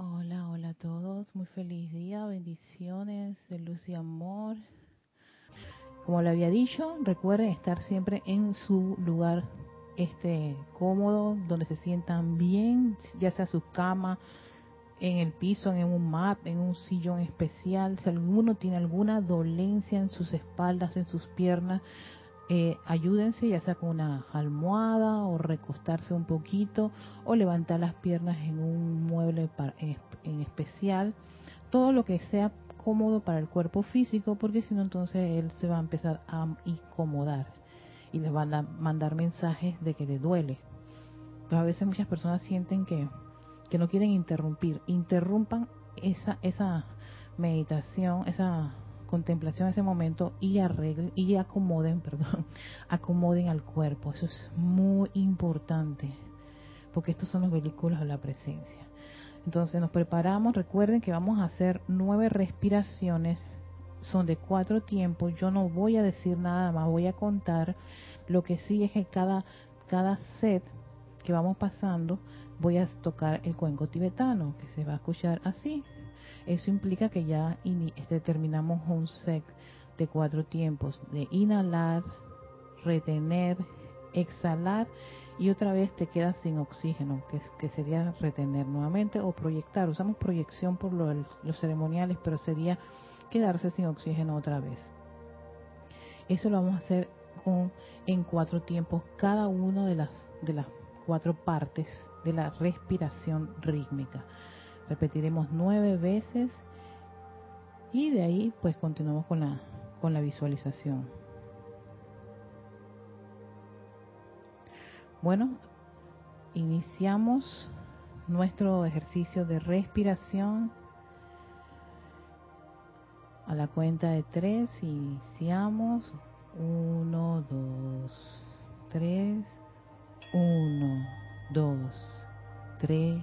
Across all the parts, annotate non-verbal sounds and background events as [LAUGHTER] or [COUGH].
Hola, hola a todos. Muy feliz día, bendiciones de luz y amor. Como le había dicho, recuerden estar siempre en su lugar este cómodo, donde se sientan bien, ya sea su cama, en el piso, en un mat, en un sillón especial. Si alguno tiene alguna dolencia en sus espaldas, en sus piernas, eh, ayúdense ya sea con una almohada o recostarse un poquito o levantar las piernas en un mueble en, especial. Todo lo que sea cómodo para el cuerpo físico porque si no entonces él se va a empezar a incomodar y les van a mandar mensajes de que le duele. Pero a veces muchas personas sienten que que no quieren interrumpir, interrumpan esa, esa meditación, esa contemplación, ese momento y arreglen y acomoden, [LAUGHS] perdón, acomoden al cuerpo. Eso es muy importante, porque estos son los vehículos de la presencia. Entonces nos preparamos, recuerden que vamos a hacer nueve respiraciones, son de cuatro tiempos, yo no voy a decir nada más, voy a contar, lo que sí es que cada, cada set que vamos pasando voy a tocar el cuenco tibetano, que se va a escuchar así. Eso implica que ya este, terminamos un set de cuatro tiempos, de inhalar, retener, exhalar y otra vez te quedas sin oxígeno, que, que sería retener nuevamente o proyectar. Usamos proyección por los ceremoniales, pero sería quedarse sin oxígeno otra vez. Eso lo vamos a hacer con, en cuatro tiempos, cada uno de las, de las cuatro partes de la respiración rítmica. Repetiremos nueve veces y de ahí pues continuamos con la, con la visualización. Bueno, iniciamos nuestro ejercicio de respiración. A la cuenta de tres iniciamos. Uno, dos, tres. Uno, dos, tres,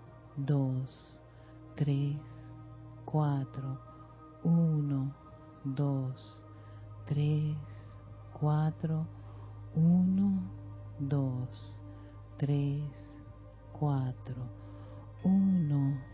2, 3, 4, 1, 2, 3, 4, 1, 2, 3, 4, 1,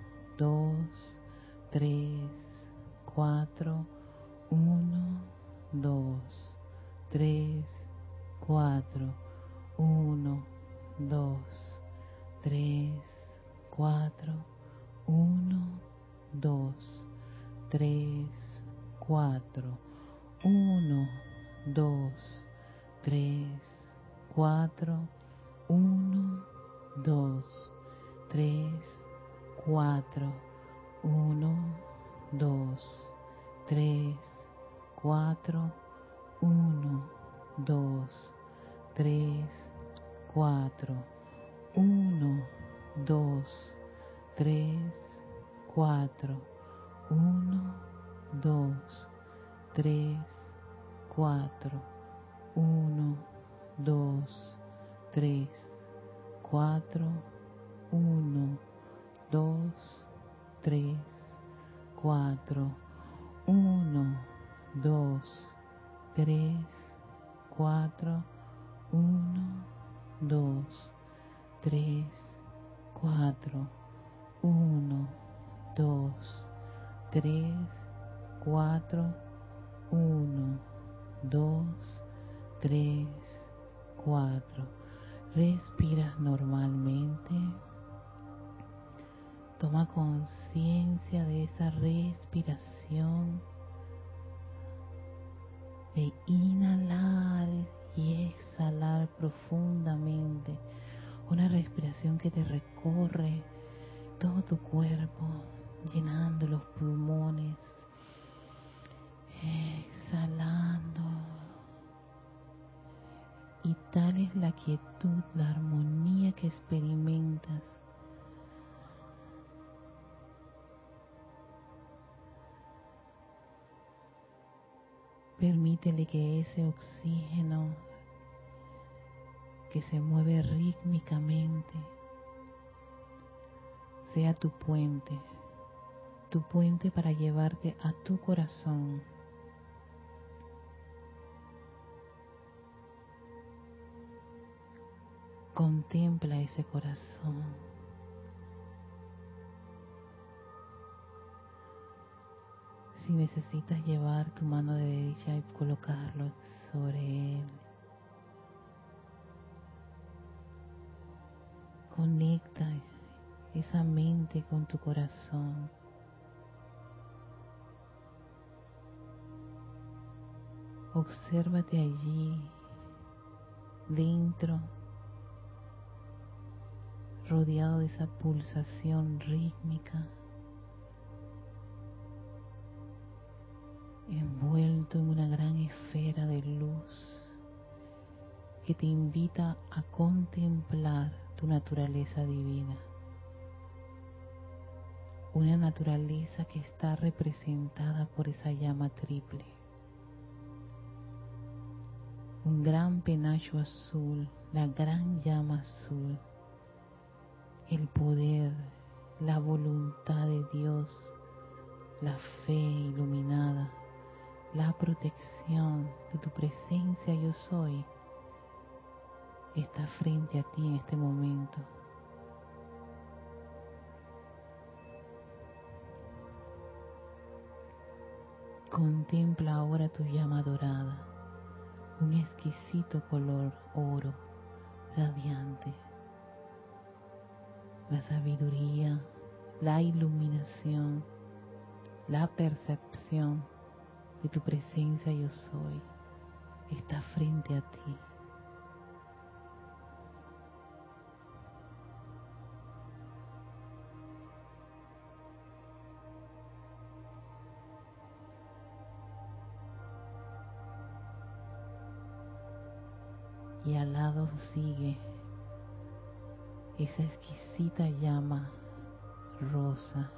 Permítele que ese oxígeno que se mueve rítmicamente sea tu puente, tu puente para llevarte a tu corazón. Contempla ese corazón. Si necesitas llevar tu mano derecha y colocarlo sobre él, conecta esa mente con tu corazón. Obsérvate allí, dentro, rodeado de esa pulsación rítmica, envuelto en una gran esfera de luz que te invita a contemplar tu naturaleza divina. Una naturaleza que está representada por esa llama triple. Un gran penacho azul, la gran llama azul, el poder, la voluntad de Dios, la fe iluminada, la protección de tu presencia yo soy, está frente a ti en este momento Contempla ahora tu llama dorada, un exquisito color oro, radiante. La sabiduría, la iluminación, la percepción de tu presencia yo soy está frente a ti. y al lado sigue esa exquisita llama rosa.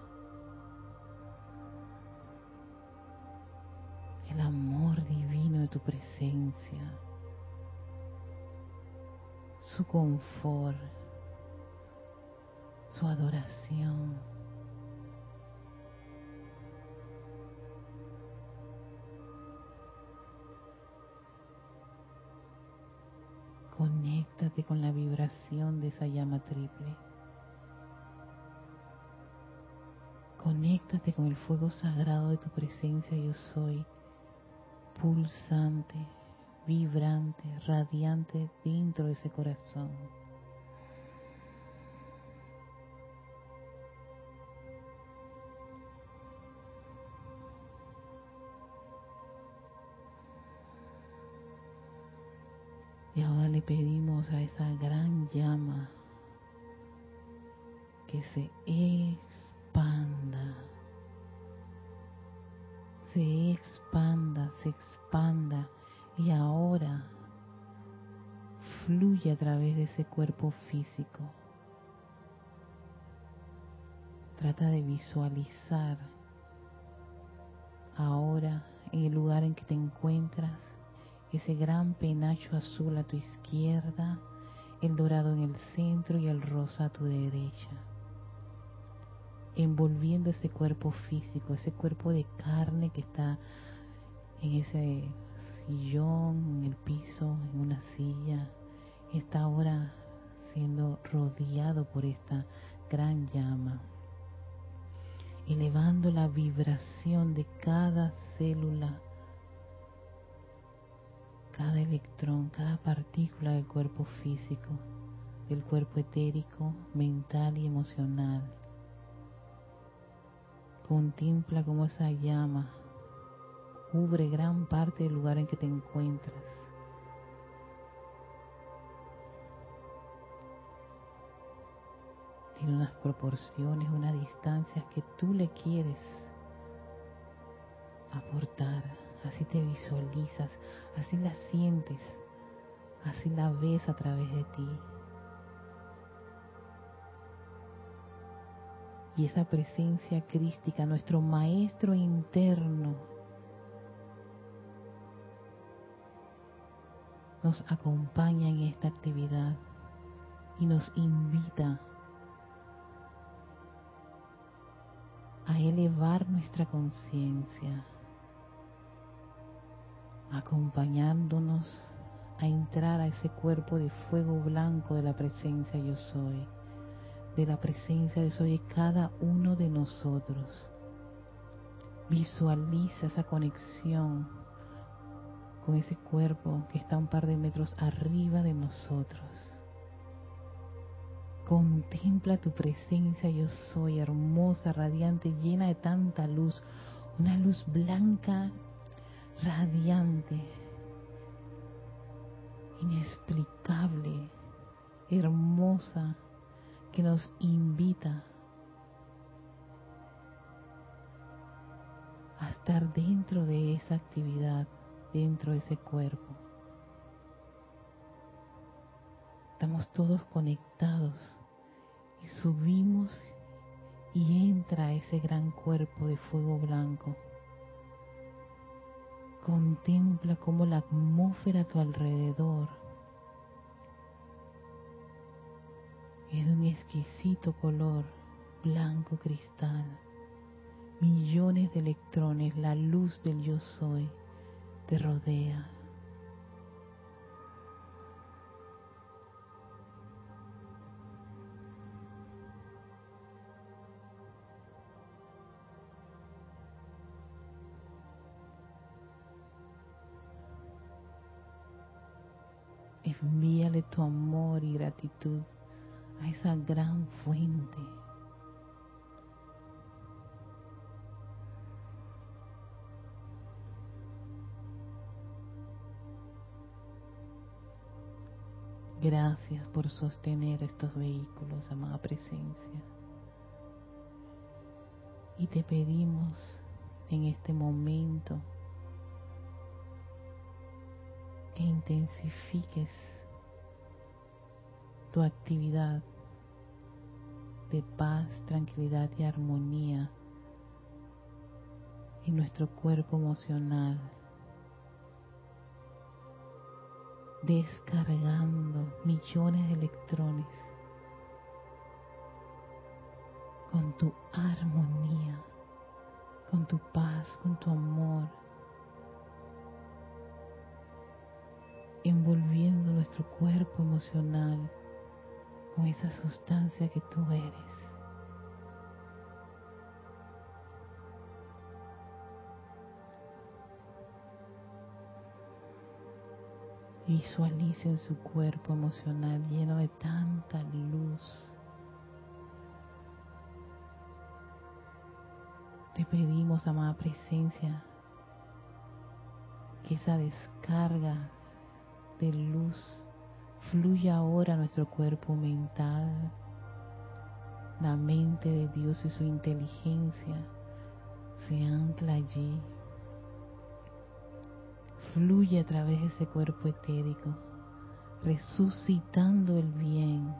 Tu presencia, su confort, su adoración. Conéctate con la vibración de esa llama triple. Conéctate con el fuego sagrado de tu presencia yo soy, pulsante, vibrante, radiante dentro de ese corazón. Y ahora le pedimos a esa gran llama que se expanda, se expanda, a través de ese cuerpo físico. Trata de visualizar ahora en el lugar en que te encuentras ese gran penacho azul a tu izquierda, el dorado en el centro y el rosa a tu derecha. envolviendo ese cuerpo físico, ese cuerpo de carne que está en ese sillón, en el piso, en una silla, está ahora siendo rodeado por esta gran llama, elevando la vibración de cada célula, cada electrón, cada partícula del cuerpo físico, del cuerpo etérico, mental y emocional. Contempla cómo esa llama cubre gran parte del lugar en que te encuentras tiene unas proporciones, unas distancias que tú le quieres aportar. Así te visualizas, así la sientes, así la ves a través de ti. Y esa presencia crística, nuestro maestro interno, nos acompaña en esta actividad y nos invita a elevar nuestra conciencia, acompañándonos a entrar a ese cuerpo de fuego blanco de la presencia yo soy, de la presencia yo soy cada uno de nosotros. Visualiza esa conexión con ese cuerpo que está un par de metros arriba de nosotros Contempla tu presencia, yo soy hermosa, radiante, llena de tanta luz, una luz blanca, radiante, inexplicable, hermosa, que nos invita a estar dentro de esa actividad, dentro de ese cuerpo. Estamos todos conectados y subimos y entra ese gran cuerpo de fuego blanco. Contempla cómo la atmósfera a tu alrededor es de un exquisito color blanco cristal. Millones de electrones, la luz del yo soy, te rodea. Tu amor y gratitud a esa gran fuente. Gracias por sostener estos vehículos, amada presencia. Y te pedimos en este momento que intensifiques tu actividad de paz, tranquilidad y armonía en nuestro cuerpo emocional, descargando millones de electrones con tu armonía, con tu paz, con tu amor, envolviendo nuestro cuerpo emocional con esa sustancia que tú eres. Visualicen su cuerpo emocional lleno de tanta luz. Te pedimos, amada presencia, que esa descarga de luz fluye ahora nuestro cuerpo mental. La mente de Dios y su inteligencia se ancla allí. Fluye a través de ese cuerpo etérico, resucitando el bien,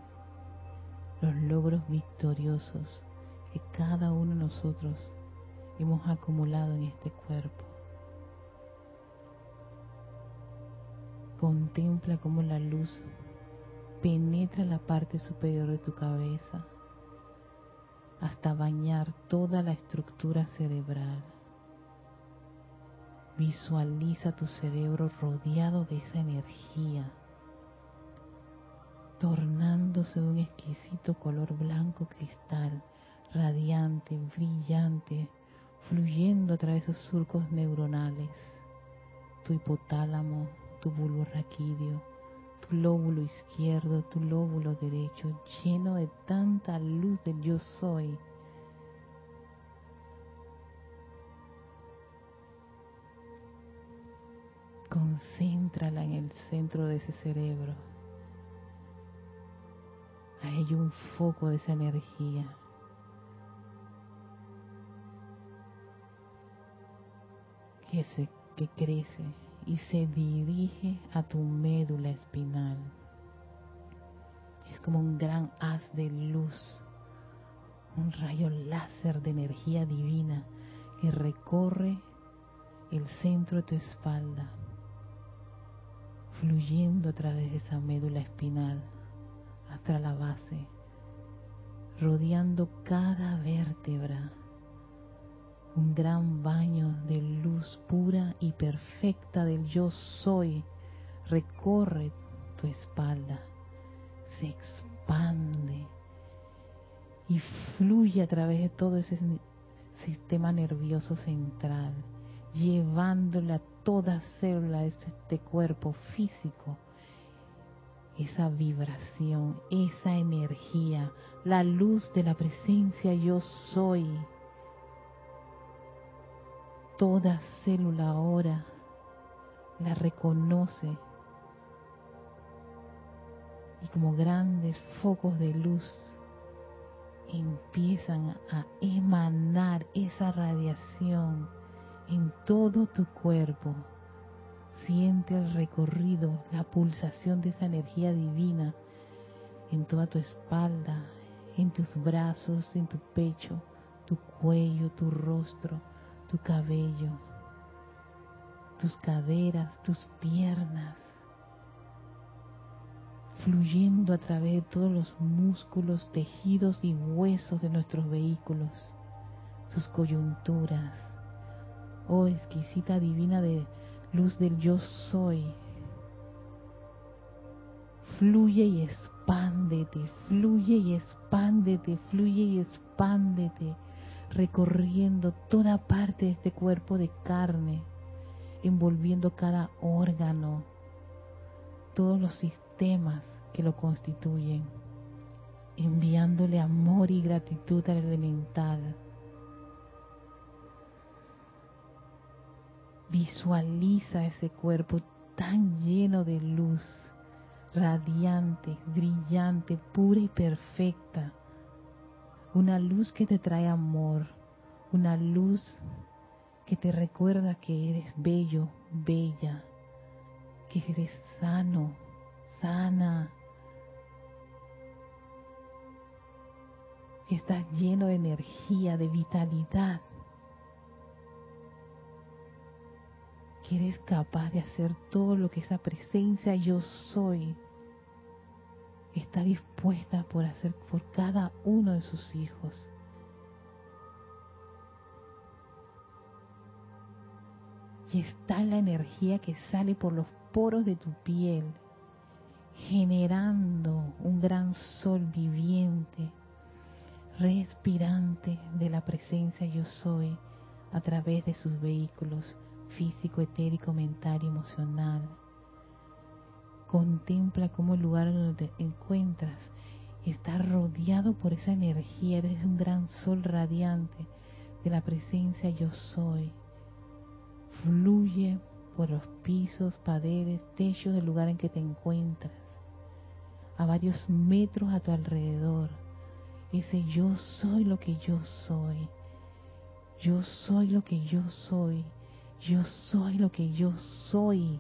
los logros victoriosos que cada uno de nosotros hemos acumulado en este cuerpo. Contempla cómo la luz penetra la parte superior de tu cabeza, hasta bañar toda la estructura cerebral. Visualiza tu cerebro rodeado de esa energía, tornándose un exquisito color blanco cristal, radiante, brillante, fluyendo a través de esos surcos neuronales, tu hipotálamo, tu bulbo raquídeo, lóbulo izquierdo, tu lóbulo derecho, lleno de tanta luz del yo soy concéntrala en el centro de ese cerebro. Hay un foco de esa energía. Que, se, que crece y se dirige a tu médula espinal. Es como un gran haz de luz, un rayo láser de energía divina que recorre el centro de tu espalda fluyendo a través de esa médula espinal hasta la base, rodeando cada vértebra. Un gran baño de luz pura y perfecta del yo soy recorre tu espalda, se expande y fluye a través de todo ese sistema nervioso central, llevándole a toda célula de este cuerpo físico esa vibración, esa energía, la luz de la presencia yo soy. Toda célula ahora la reconoce y como grandes focos de luz empiezan a emanar esa radiación en todo tu cuerpo. Siente el recorrido, la pulsación de esa energía divina en toda tu espalda, en tus brazos, en tu pecho, tu cuello, tu rostro, tu cabello, tus caderas, tus piernas, fluyendo a través de todos los músculos, tejidos y huesos de nuestros vehículos, sus coyunturas, oh exquisita divina de luz del yo soy. Fluye y expándete, fluye y expándete, fluye y expándete, recorriendo toda parte de este cuerpo de carne, envolviendo cada órgano, todos los sistemas que lo constituyen, enviándole amor y gratitud al elemental Visualiza ese cuerpo tan lleno de luz, radiante, brillante, pura y perfecta. Una luz que te trae amor, una luz que te recuerda que eres bello, bella, que eres sano, sana, que estás lleno de energía, de vitalidad. que eres capaz de hacer todo lo que esa presencia yo soy está dispuesta por hacer por cada uno de sus hijos. Y está la energía que sale por los poros de tu piel, generando un gran sol viviente, respirante de la presencia yo soy a través de sus vehículos físico, etérico, mental y emocional. Contempla cómo el lugar donde te encuentras está rodeado por esa energía, eres un gran sol radiante de la presencia yo soy. Fluye por los pisos, paredes, techos del lugar en que te encuentras, a varios metros a tu alrededor. Ese yo soy lo que yo soy. Yo soy lo que yo soy. Yo soy lo que yo soy.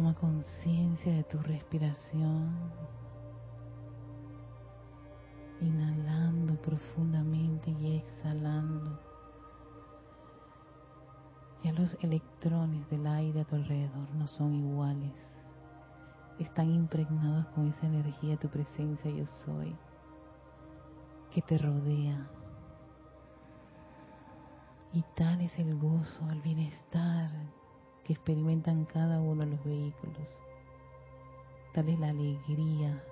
Toma conciencia de tu respiración. Inhalando profundamente y exhalando. Ya los electrones del aire a tu alrededor no son iguales. Están impregnados con esa energía de tu presencia yo soy que te rodea. Y tal es el gozo, el bienestar experimentan cada uno de los vehículos. Tal es la alegría.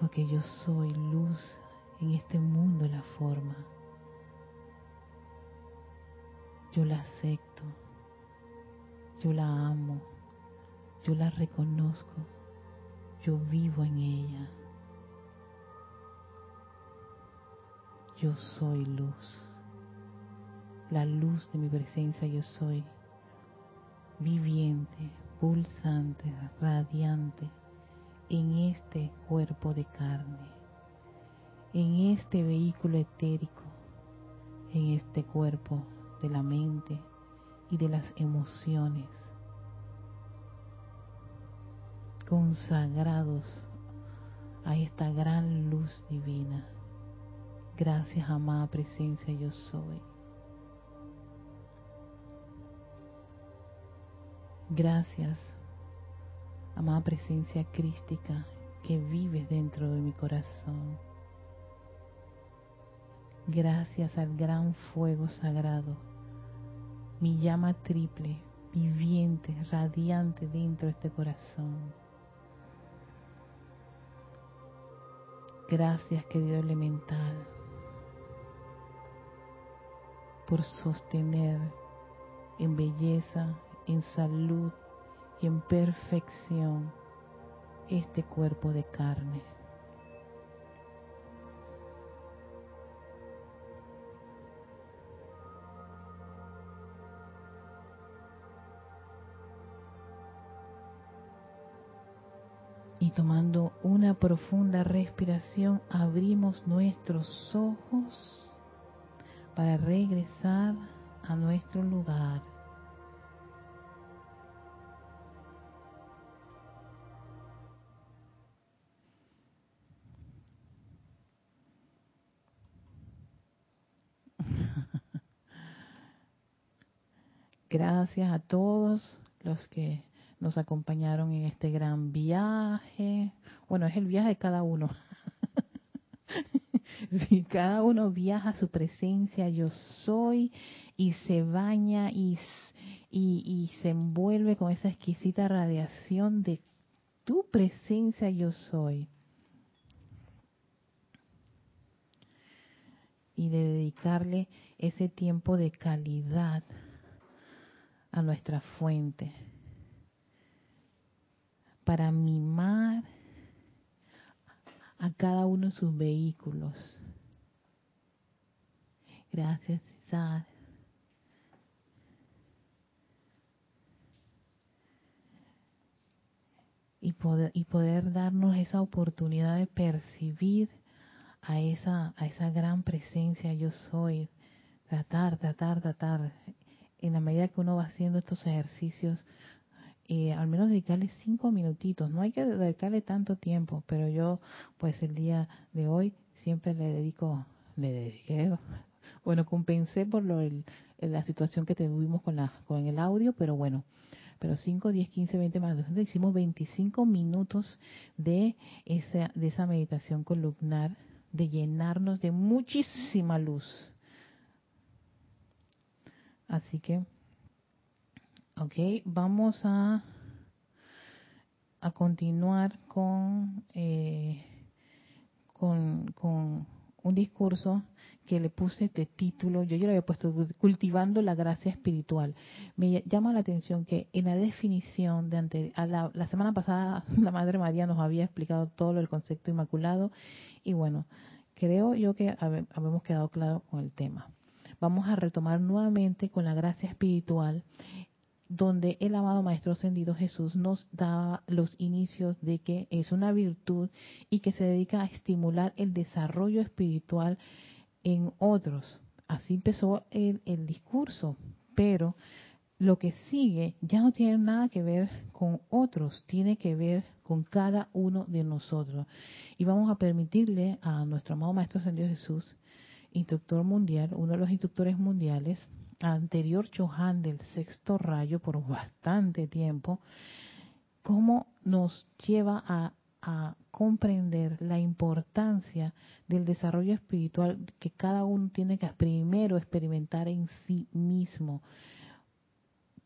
Porque yo soy luz en este mundo, la forma. Yo la acepto. Yo la amo. Yo la reconozco. Yo vivo en ella. Yo soy luz la luz de mi presencia yo soy, viviente, pulsante, radiante, en este cuerpo de carne, en este vehículo etérico, en este cuerpo de la mente y de las emociones, consagrados a esta gran luz divina. Gracias, amada presencia, yo soy. Gracias, amada presencia crística que vives dentro de mi corazón. Gracias al gran fuego sagrado, mi llama triple, viviente, radiante dentro de este corazón. Gracias, querido elemental, por sostener en belleza, en salud y en perfección este cuerpo de carne. Y tomando una profunda respiración, abrimos nuestros ojos para regresar a nuestro lugar. Gracias a todos los que nos acompañaron en este gran viaje. Bueno, es el viaje de cada uno. [LAUGHS] si cada uno viaja a su presencia, yo soy, y se baña y, y, se envuelve con esa exquisita radiación de tu presencia, yo soy. Y de dedicarle ese tiempo de calidad a nuestra fuente para mimar a cada uno de sus vehículos. Gracias, César. Y poder, y poder darnos esa oportunidad de percibir a esa, a esa gran presencia yo soy. Tratar, tratar, tratar en la medida que uno va haciendo estos ejercicios, eh, al menos dedicarle cinco minutitos. No hay que dedicarle tanto tiempo, pero yo, pues el día de hoy siempre le dedico, le dediqué, [LAUGHS] bueno, compensé por lo, la situación que tuvimos con, la, con el audio, pero bueno, pero 5, 10, 15, 20 más. Hicimos 25 minutos de esa, de esa meditación columnar, de llenarnos de muchísima luz Así que, ok, vamos a, a continuar con, eh, con, con un discurso que le puse de título, yo ya le había puesto cultivando la gracia espiritual. Me llama la atención que en la definición de ante, la, la, semana pasada [LAUGHS] la Madre María nos había explicado todo el concepto inmaculado y bueno, creo yo que habemos quedado claro con el tema vamos a retomar nuevamente con la gracia espiritual donde el amado Maestro Ascendido Jesús nos da los inicios de que es una virtud y que se dedica a estimular el desarrollo espiritual en otros. Así empezó el, discurso, pero lo que sigue ya no tiene nada que ver con otros, tiene que ver con cada uno de nosotros. Y vamos a permitirle a nuestro amado Maestro Ascendido Jesús, instructor mundial, uno de los instructores mundiales, anterior Chohan del sexto rayo por bastante tiempo, cómo nos lleva a, comprender la importancia del desarrollo espiritual que cada uno tiene que primero experimentar en sí mismo.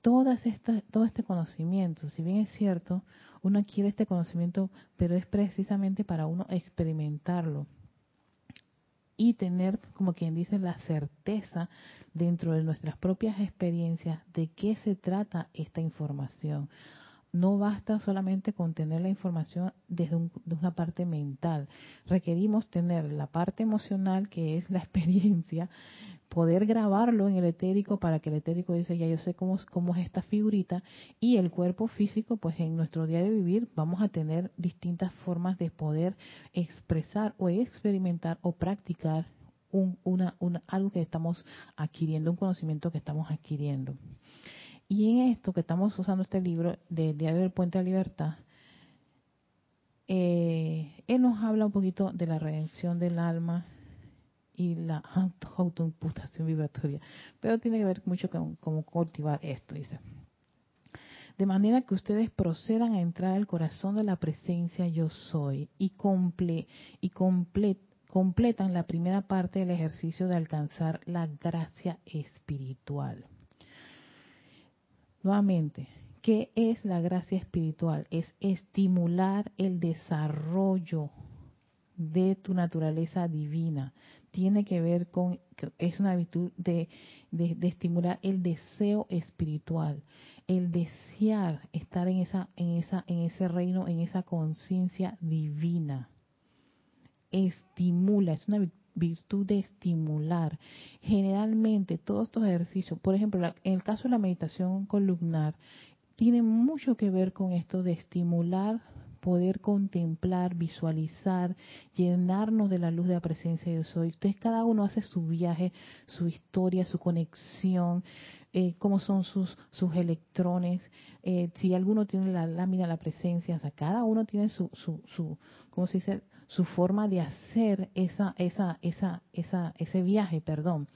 Todas estas, todo este conocimiento, si bien es cierto, uno adquiere este conocimiento, pero es precisamente para uno experimentarlo y tener, como quien dice, la certeza dentro de nuestras propias experiencias de qué se trata esta información. No basta solamente con tener la información desde una parte mental. Requerimos tener la parte emocional, que es la [LAUGHS] experiencia, poder grabarlo en el etérico para que el etérico dice, ya yo sé cómo, cómo es esta figurita, y el cuerpo físico, pues en nuestro día de vivir vamos a tener distintas formas de poder expresar o experimentar o practicar un, una, algo que estamos adquiriendo, un conocimiento que estamos adquiriendo. Y en esto que estamos usando este libro del Diario del Puente de la Libertad, eh, él nos habla un poquito de la redención del alma, y la autoimputación vibratoria. Pero tiene que ver mucho con cómo cultivar esto, dice. De manera que ustedes procedan a entrar al corazón de la presencia yo soy y, comple y completan la primera parte del ejercicio de alcanzar la gracia espiritual. Nuevamente, ¿qué es la gracia espiritual? Es estimular el desarrollo de tu naturaleza divina, tiene que ver con, es una virtud de, estimular el deseo espiritual, el desear estar en esa, en esa, en ese reino, en esa conciencia divina. Estimula, es una virtud de estimular. Generalmente todos estos ejercicios, por ejemplo, en el caso de la meditación columnar, tiene mucho que ver con esto de estimular poder contemplar, visualizar, llenarnos de la luz de la presencia de Dios. Entonces cada uno hace su viaje, su historia, su conexión, eh, cómo son sus, sus electrones, eh, si alguno tiene la lámina la presencia, o sea, cada uno tiene su, su, su ¿cómo se dice? Su forma de hacer esa, esa, esa, esa, ese viaje, perdón.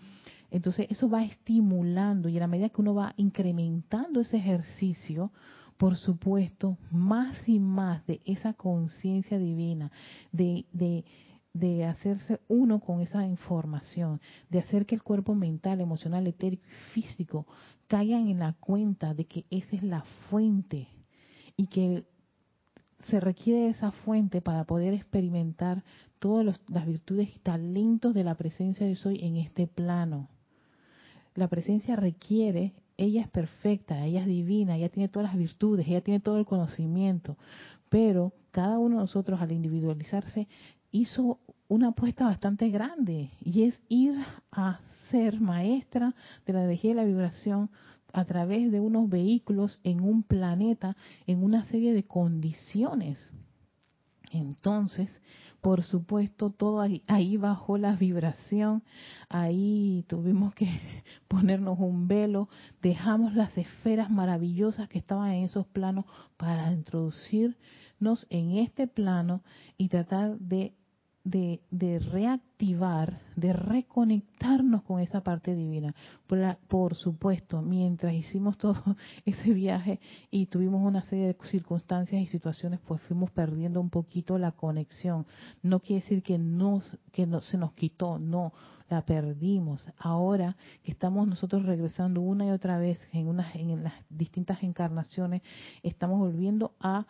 Entonces eso va estimulando y a la medida que uno va incrementando ese ejercicio, por supuesto, más y más de esa conciencia divina, de, de, de hacerse uno con esa información, de hacer que el cuerpo mental, emocional, etérico y físico caigan en la cuenta de que esa es la fuente y que se requiere esa fuente para poder experimentar todas las virtudes y talentos de la presencia de Soy en este plano. La presencia requiere ella es perfecta, ella es divina, ella tiene todas las virtudes, ella tiene todo el conocimiento, pero cada uno de nosotros al individualizarse hizo una apuesta bastante grande y es ir a ser maestra de la energía y la vibración a través de unos vehículos en un planeta en una serie de condiciones. Entonces, por supuesto, todo ahí, ahí, bajó la vibración, ahí tuvimos que [LAUGHS] ponernos un velo, dejamos las esferas maravillosas que estaban en esos planos para introducirnos en este plano y tratar de de, de, reactivar, de reconectarnos con esa parte divina. Por, por, supuesto, mientras hicimos todo [LAUGHS] ese viaje y tuvimos una serie de circunstancias y situaciones, pues fuimos perdiendo un poquito la conexión. No quiere decir que, no, que no, se nos quitó, no, la perdimos. Ahora que estamos nosotros regresando una y otra vez en, una, en las distintas encarnaciones, estamos volviendo a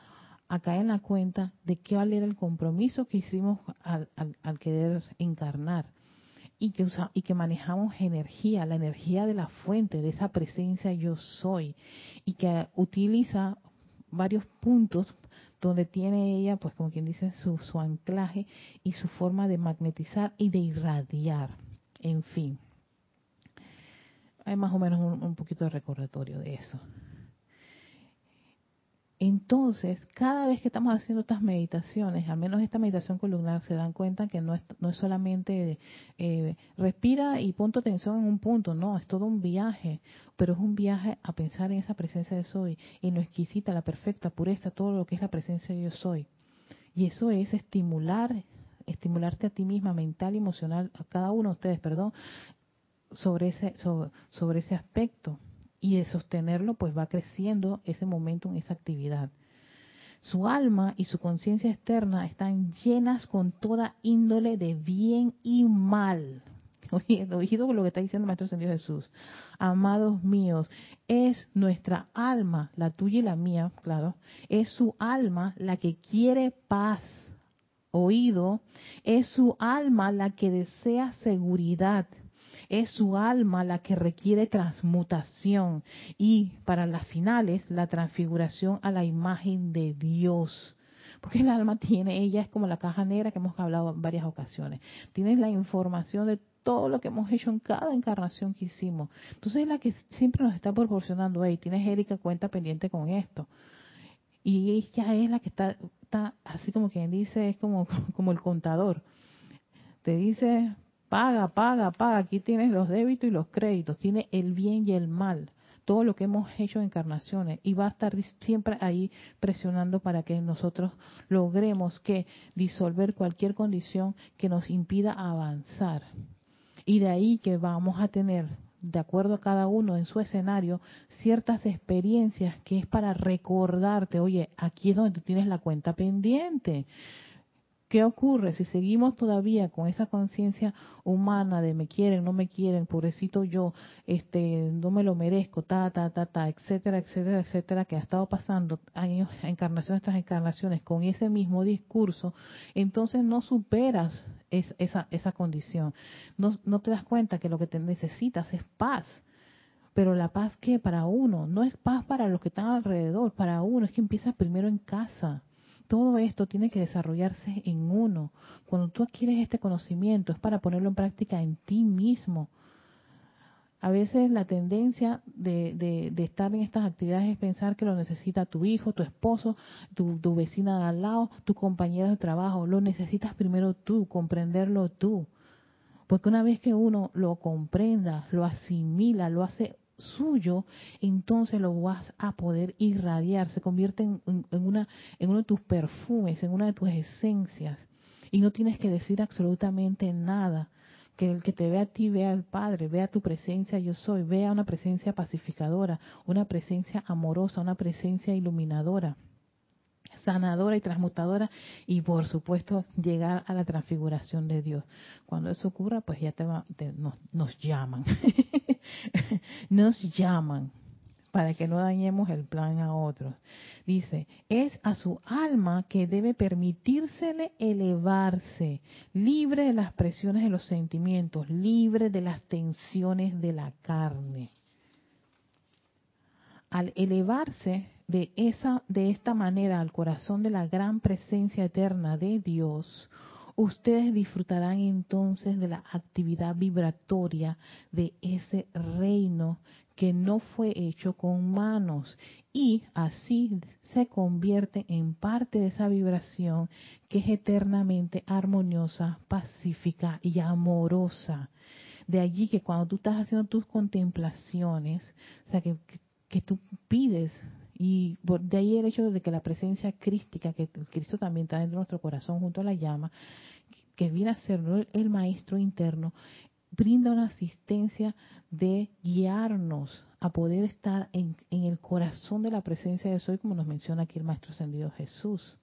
a caer en la cuenta de qué era el compromiso que hicimos al, al, querer encarnar y que, usa, y que manejamos energía, la energía de la fuente, de esa presencia yo soy, y que utiliza varios puntos donde tiene ella, pues como quien dice, su, su anclaje y su forma de magnetizar y de irradiar. En fin, hay más o menos un, un poquito de recordatorio de eso. Entonces, cada vez que estamos haciendo estas meditaciones, al menos esta meditación columnar, se dan cuenta que no es, no es solamente eh, respira y ponte atención en un punto, no, es todo un viaje, pero es un viaje a pensar en esa presencia de soy, en lo exquisita, la perfecta, pureza, todo lo que es la presencia de yo soy. Y eso es estimular, estimularte a ti misma, mental emocional, a cada uno de ustedes, perdón, sobre ese, sobre, sobre ese aspecto y de sostenerlo, pues va creciendo ese momento en esa actividad. Su alma y su conciencia externa están llenas con toda índole de bien y mal. [LAUGHS] Oye, oído con lo que está diciendo el Maestro Señor Jesús. Amados míos, es nuestra alma, la tuya y la mía, claro, es su alma la que quiere paz. Oído, es su alma la que desea seguridad es su alma la que requiere transmutación y para las finales la transfiguración a la imagen de Dios. Porque el alma tiene, ella es como la caja negra que hemos hablado en varias ocasiones. Tiene la información de todo lo que hemos hecho en cada encarnación que hicimos. Entonces es la que siempre nos está proporcionando, hey, tienes Erika cuenta pendiente con esto. Y ella es la que está, está así como quien dice, es como, [LAUGHS] como el contador. Te dice, Paga, paga, paga. Aquí tienes los débitos y los créditos. Tiene el bien y el mal. Todo lo que hemos hecho en encarnaciones. Y va a estar siempre ahí presionando para que nosotros logremos que disolver cualquier condición que nos impida avanzar. Y de ahí que vamos a tener, de acuerdo a cada uno en su escenario, ciertas experiencias que es para recordarte, oye, aquí es donde tú tienes la cuenta pendiente ¿Qué ocurre si seguimos todavía con esa conciencia humana de me quieren, no me quieren, pobrecito yo, este, no me lo merezco, ta, ta, ta, ta, etcétera, etcétera, etcétera, que ha estado pasando años, encarnaciones tras encarnaciones con ese mismo discurso, entonces no superas esa, esa condición. No, no te das cuenta que lo que te necesitas es paz. Pero la paz que para uno, no es paz para los que están alrededor, para uno. Es que empieza primero en casa todo esto tiene que desarrollarse en uno. Cuando tú adquieres este conocimiento es para ponerlo en práctica en ti mismo. A veces la tendencia de, estar en estas actividades es pensar que lo necesita tu hijo, tu esposo, tu, tu vecina de al lado, tu compañero de trabajo. Lo necesitas primero tú, comprenderlo tú. Porque una vez que uno lo comprenda, lo asimila, lo hace suyo, entonces lo vas a poder irradiar, se convierte en, una, en uno de tus perfumes, en una de tus esencias. Y no tienes que decir absolutamente nada. Que el que te vea a ti vea al Padre, vea tu presencia yo soy, vea una presencia pacificadora, una presencia amorosa, una presencia iluminadora sanadora y transmutadora y por supuesto llegar a la transfiguración de Dios. Cuando eso ocurra, pues ya te, nos, nos llaman, [LAUGHS] nos llaman para que no dañemos el plan a otros. Dice, es a su alma que debe permitírsele elevarse, libre de las presiones de los sentimientos, libre de las tensiones de la carne. Al elevarse, de esa de esta manera al corazón de la gran presencia eterna de Dios, ustedes disfrutarán entonces de la actividad vibratoria de ese reino que no fue hecho con manos y así se convierte en parte de esa vibración que es eternamente armoniosa, pacífica y amorosa. De allí que cuando tú estás haciendo tus contemplaciones, o sea, que, que tú pides y de ahí el hecho de que la presencia crística, que Cristo también está dentro de nuestro corazón junto a la llama, que viene a ser el maestro interno, brinda una asistencia de guiarnos a poder estar en, en, el corazón de la presencia de Soy, como nos menciona aquí el Maestro Ascendido Jesús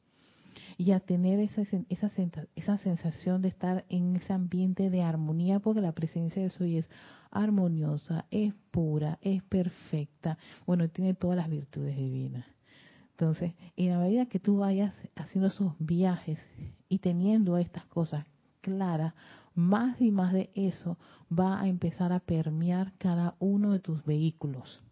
y a tener esa, esa, esa sensación de estar en ese ambiente de armonía, porque la presencia de Soy es armoniosa, es pura, es perfecta, bueno, tiene todas las virtudes divinas. Entonces, en la medida que tú vayas haciendo esos viajes y teniendo estas cosas claras, más y más de eso va a empezar a permear cada uno de tus vehículos.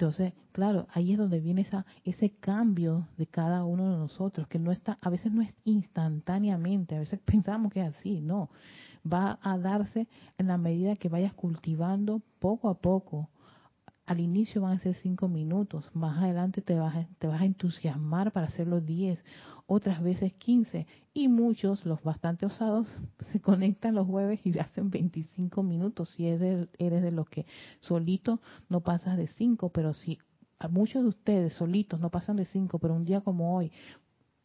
Entonces, claro, ahí es donde viene esa, ese cambio de cada uno de nosotros, que no está, a veces no es instantáneamente, a veces [LAUGHS] pensamos que es así, no. Va a darse en la medida que vayas cultivando poco a poco al inicio van a ser cinco minutos, más adelante te vas, a, te vas a entusiasmar para hacerlo 10, otras veces 15 y muchos, los bastante osados, [LAUGHS] se conectan los jueves y hacen 25 minutos. Si eres de, eres de los que solito no pasas de 5, pero si a muchos de ustedes solitos no pasan de 5, pero un día como hoy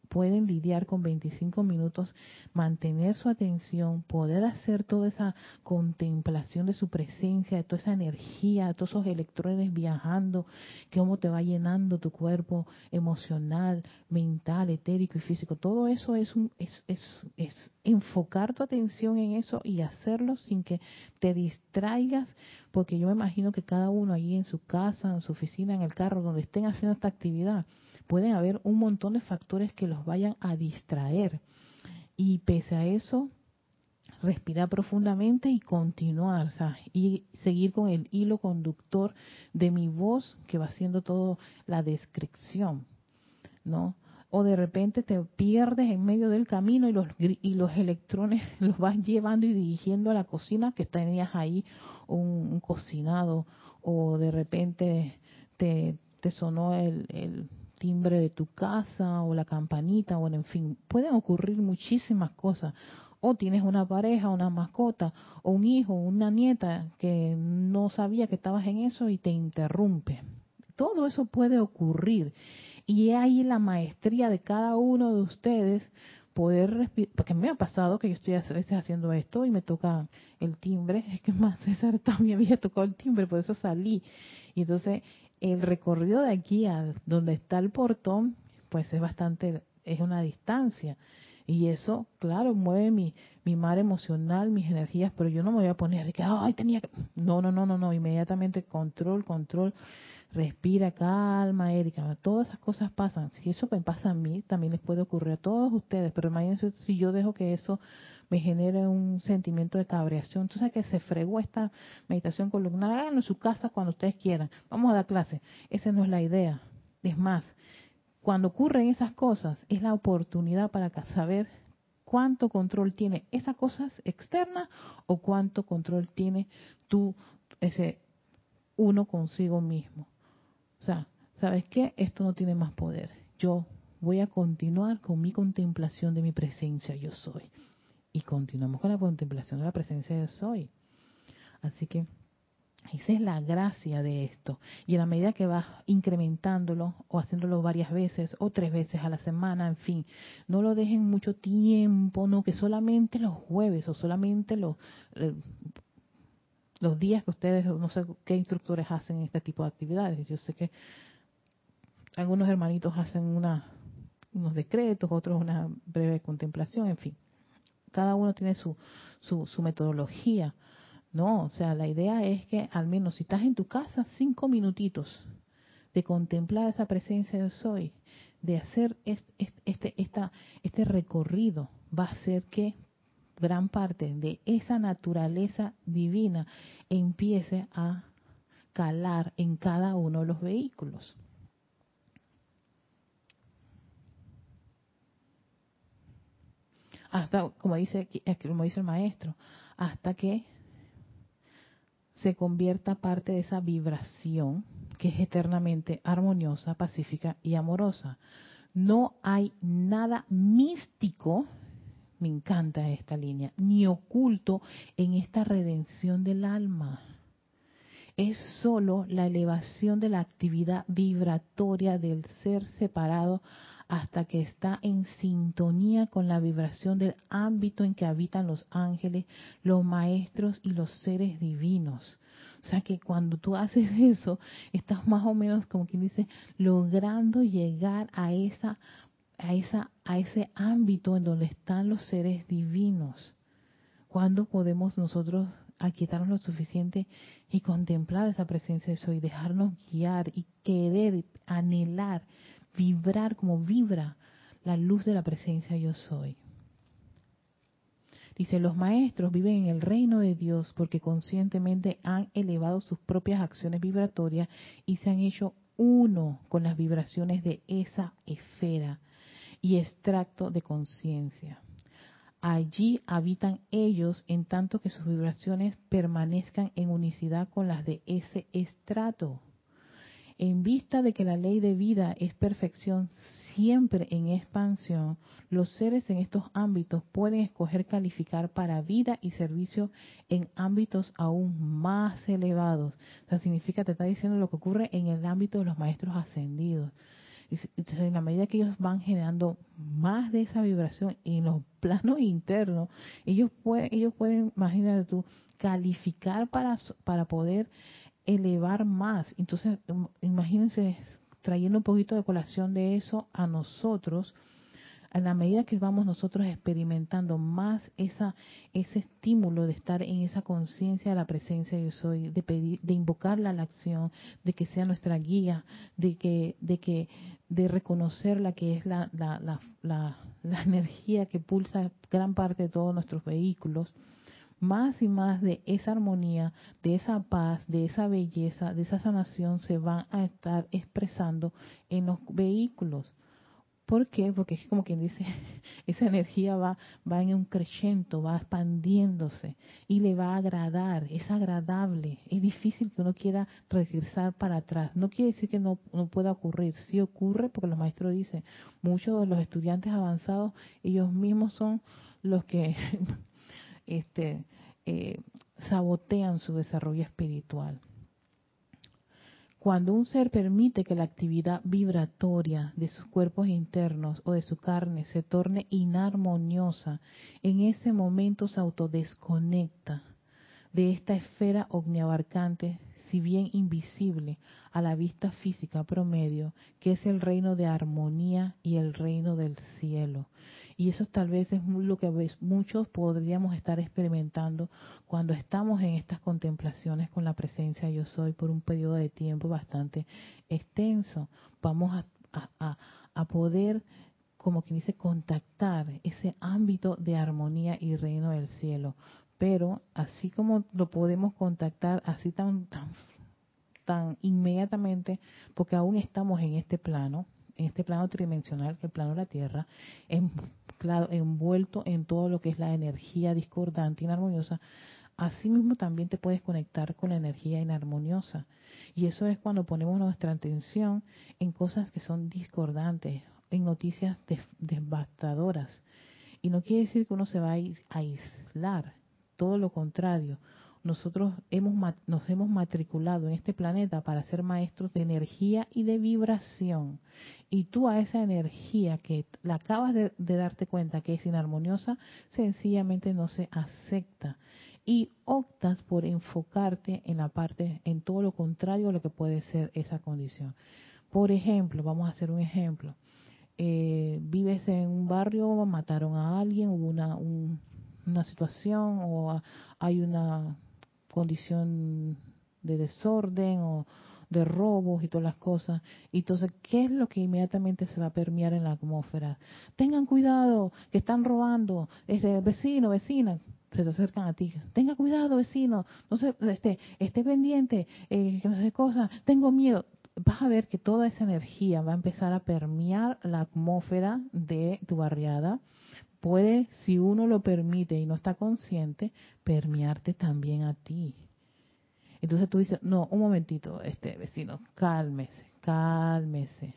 pueden lidiar con 25 minutos, mantener su atención, poder hacer toda esa contemplación de su presencia, de toda esa energía, de todos esos electrones viajando, que cómo te va llenando tu cuerpo emocional, mental, etérico y físico. Todo eso es, un, es, es, es enfocar tu atención en eso y hacerlo sin que te distraigas, porque yo me imagino que cada uno ahí en su casa, en su oficina, en el carro, donde estén haciendo esta actividad, pueden haber un montón de factores que los vayan a distraer. Y pese a eso, respirar profundamente y continuar, o sea, y seguir con el hilo conductor de mi voz que va haciendo toda la descripción, ¿no? O de repente te pierdes en medio del camino y los, y los electrones [LAUGHS] los vas llevando y dirigiendo a la cocina que tenías ahí un, cocinado, o de repente te, te sonó el timbre de tu casa o la campanita, o en fin, pueden ocurrir muchísimas cosas. O tienes una pareja, una mascota, o un hijo, una nieta que no sabía que estabas en eso y te interrumpe. Todo eso puede ocurrir. Y ahí la maestría de cada uno de ustedes poder respirar, porque me ha pasado que yo estoy a veces haciendo esto y me toca el timbre, [LAUGHS] es que más César [LAUGHS] también había tocado el timbre, por eso salí. Y entonces el recorrido de aquí a donde está el portón, pues es bastante, es una distancia. Y eso, claro, mueve mi, mi mar emocional, mis energías, pero yo no me voy a poner de que, ay, tenía que... No, no, no, no, no, inmediatamente control, control, respira, calma, Erika, todas esas cosas pasan. Si eso me pasa a mí, también les puede ocurrir a todos ustedes, pero imagínense si yo dejo que eso me genere un sentimiento de cabreación. Entonces que se fregó esta meditación columnar, háganlo en su casa cuando ustedes quieran. Vamos a dar clase. Esa no es la idea. Es más, cuando ocurren esas cosas, es la oportunidad para saber cuánto control tiene esas cosas externas o cuánto control tiene tú, ese uno consigo mismo. O sea, ¿sabes qué? Esto no tiene más poder. Yo voy a continuar con mi contemplación de mi presencia, yo soy y continuamos con la contemplación de la presencia de Soy. Así que esa es la gracia de esto. Y en la medida que vas incrementándolo o haciéndolo varias veces o tres veces a la semana, en fin, no lo dejen mucho tiempo, no que solamente los jueves o solamente los, eh, los días que ustedes, no sé qué instructores hacen este tipo de actividades. Yo sé que algunos hermanitos hacen una, unos decretos, otros una breve contemplación, en fin cada uno tiene su, su, metodología. No, o sea, la idea es que al menos si estás en tu casa, cinco minutitos de contemplar esa presencia de soy, de hacer este, este, esta, este recorrido, va a hacer que gran parte de esa naturaleza divina empiece a calar en cada uno de los vehículos. hasta como dice como dice el maestro hasta que se convierta parte de esa vibración que es eternamente armoniosa, pacífica y amorosa. No hay nada místico, me encanta esta línea, ni oculto en esta redención del alma. Es solo la elevación de la actividad vibratoria del ser separado hasta que está en sintonía con la vibración del ámbito en que habitan los ángeles, los maestros y los seres divinos. O sea que cuando tú haces [LAUGHS] eso, estás más o menos, como quien dice, logrando llegar a esa, a esa, a ese ámbito en donde están los seres divinos. ¿Cuándo podemos nosotros aquietarnos lo suficiente y contemplar esa presencia de eso y dejarnos guiar y querer, anhelar vibrar como vibra la luz de la presencia yo soy. Dice, los maestros viven en el reino de Dios porque conscientemente han elevado sus propias acciones vibratorias y se han hecho uno con las vibraciones de esa esfera y extracto de conciencia. Allí habitan ellos en tanto que sus vibraciones permanezcan en unicidad con las de ese estrato. En vista de que la ley de vida es perfección siempre en expansión, los seres en estos ámbitos pueden escoger calificar para vida y servicio en ámbitos aún más elevados. O sea, significa, te está diciendo lo que ocurre en el ámbito de los maestros ascendidos. Entonces, en la medida que ellos van generando más de esa vibración en los [LAUGHS] planos internos, ellos pueden, ellos pueden, imagínate tú, calificar para, para poder elevar más. Entonces, imagínense trayendo un poquito de colación de eso a nosotros, a la medida que vamos nosotros experimentando más esa ese estímulo de estar en esa conciencia de la presencia de yo soy, de pedir, de invocarla a la acción, de que sea nuestra guía, de que de que de reconocer la que es la, la, la, la energía que pulsa gran parte de todos nuestros vehículos más y más de esa armonía, de esa paz, de esa belleza, de esa sanación se van a estar expresando en los vehículos. ¿Por qué? Porque es como quien dice, [LAUGHS] esa energía va, va en un crecimiento, va expandiéndose y le va a agradar, es agradable. Es difícil que uno quiera regresar para atrás. No quiere decir que no, no pueda ocurrir. Sí ocurre porque los maestros dicen, muchos de los estudiantes avanzados, ellos mismos son los que [LAUGHS] este, eh, sabotean su desarrollo espiritual. Cuando un ser permite que la actividad vibratoria de sus cuerpos internos o de su carne se torne inarmoniosa, en ese momento se autodesconecta de esta esfera omniabarcante, si bien invisible a la vista física promedio, que es el reino de armonía y el reino del cielo. Y eso tal vez es lo que muchos podríamos estar experimentando cuando estamos en estas contemplaciones con la presencia yo soy por un periodo de tiempo bastante extenso. Vamos a, a poder, como quien dice, contactar ese ámbito de armonía y reino del cielo. Pero así como lo podemos contactar así tan, tan, tan inmediatamente, porque aún estamos en este plano, en este plano tridimensional, el plano de la Tierra, en, envuelto en todo lo que es la energía discordante, inarmoniosa, asimismo también te puedes conectar con la energía inarmoniosa. Y eso es cuando ponemos nuestra atención en cosas que son discordantes, en noticias devastadoras. Y no quiere decir que uno se va a aislar, todo lo contrario nosotros hemos, nos hemos matriculado en este planeta para ser maestros de energía y de vibración. Y tú a esa energía que la acabas de, darte cuenta que es inarmoniosa, sencillamente no se acepta. Y optas por enfocarte en la parte, en todo lo contrario a lo que puede ser esa condición. Por ejemplo, vamos a hacer un ejemplo. Eh, vives en un barrio, mataron a alguien, hubo una, una situación o hay una condición de desorden o de robos y todas las cosas. Y entonces, ¿qué es lo que inmediatamente se va a permear en la atmósfera? Tengan cuidado, que están robando. Este, vecino, vecina, se acercan a ti. Tenga cuidado, vecino. No sé, este, esté pendiente, eh, que no sé cosa. Tengo miedo. Vas a ver que toda esa energía va a empezar a permear la atmósfera de tu barriada puede, si uno lo permite y no está consciente, permearte también a ti. Entonces tú dices, no, un momentito, este vecino, cálmese, cálmese.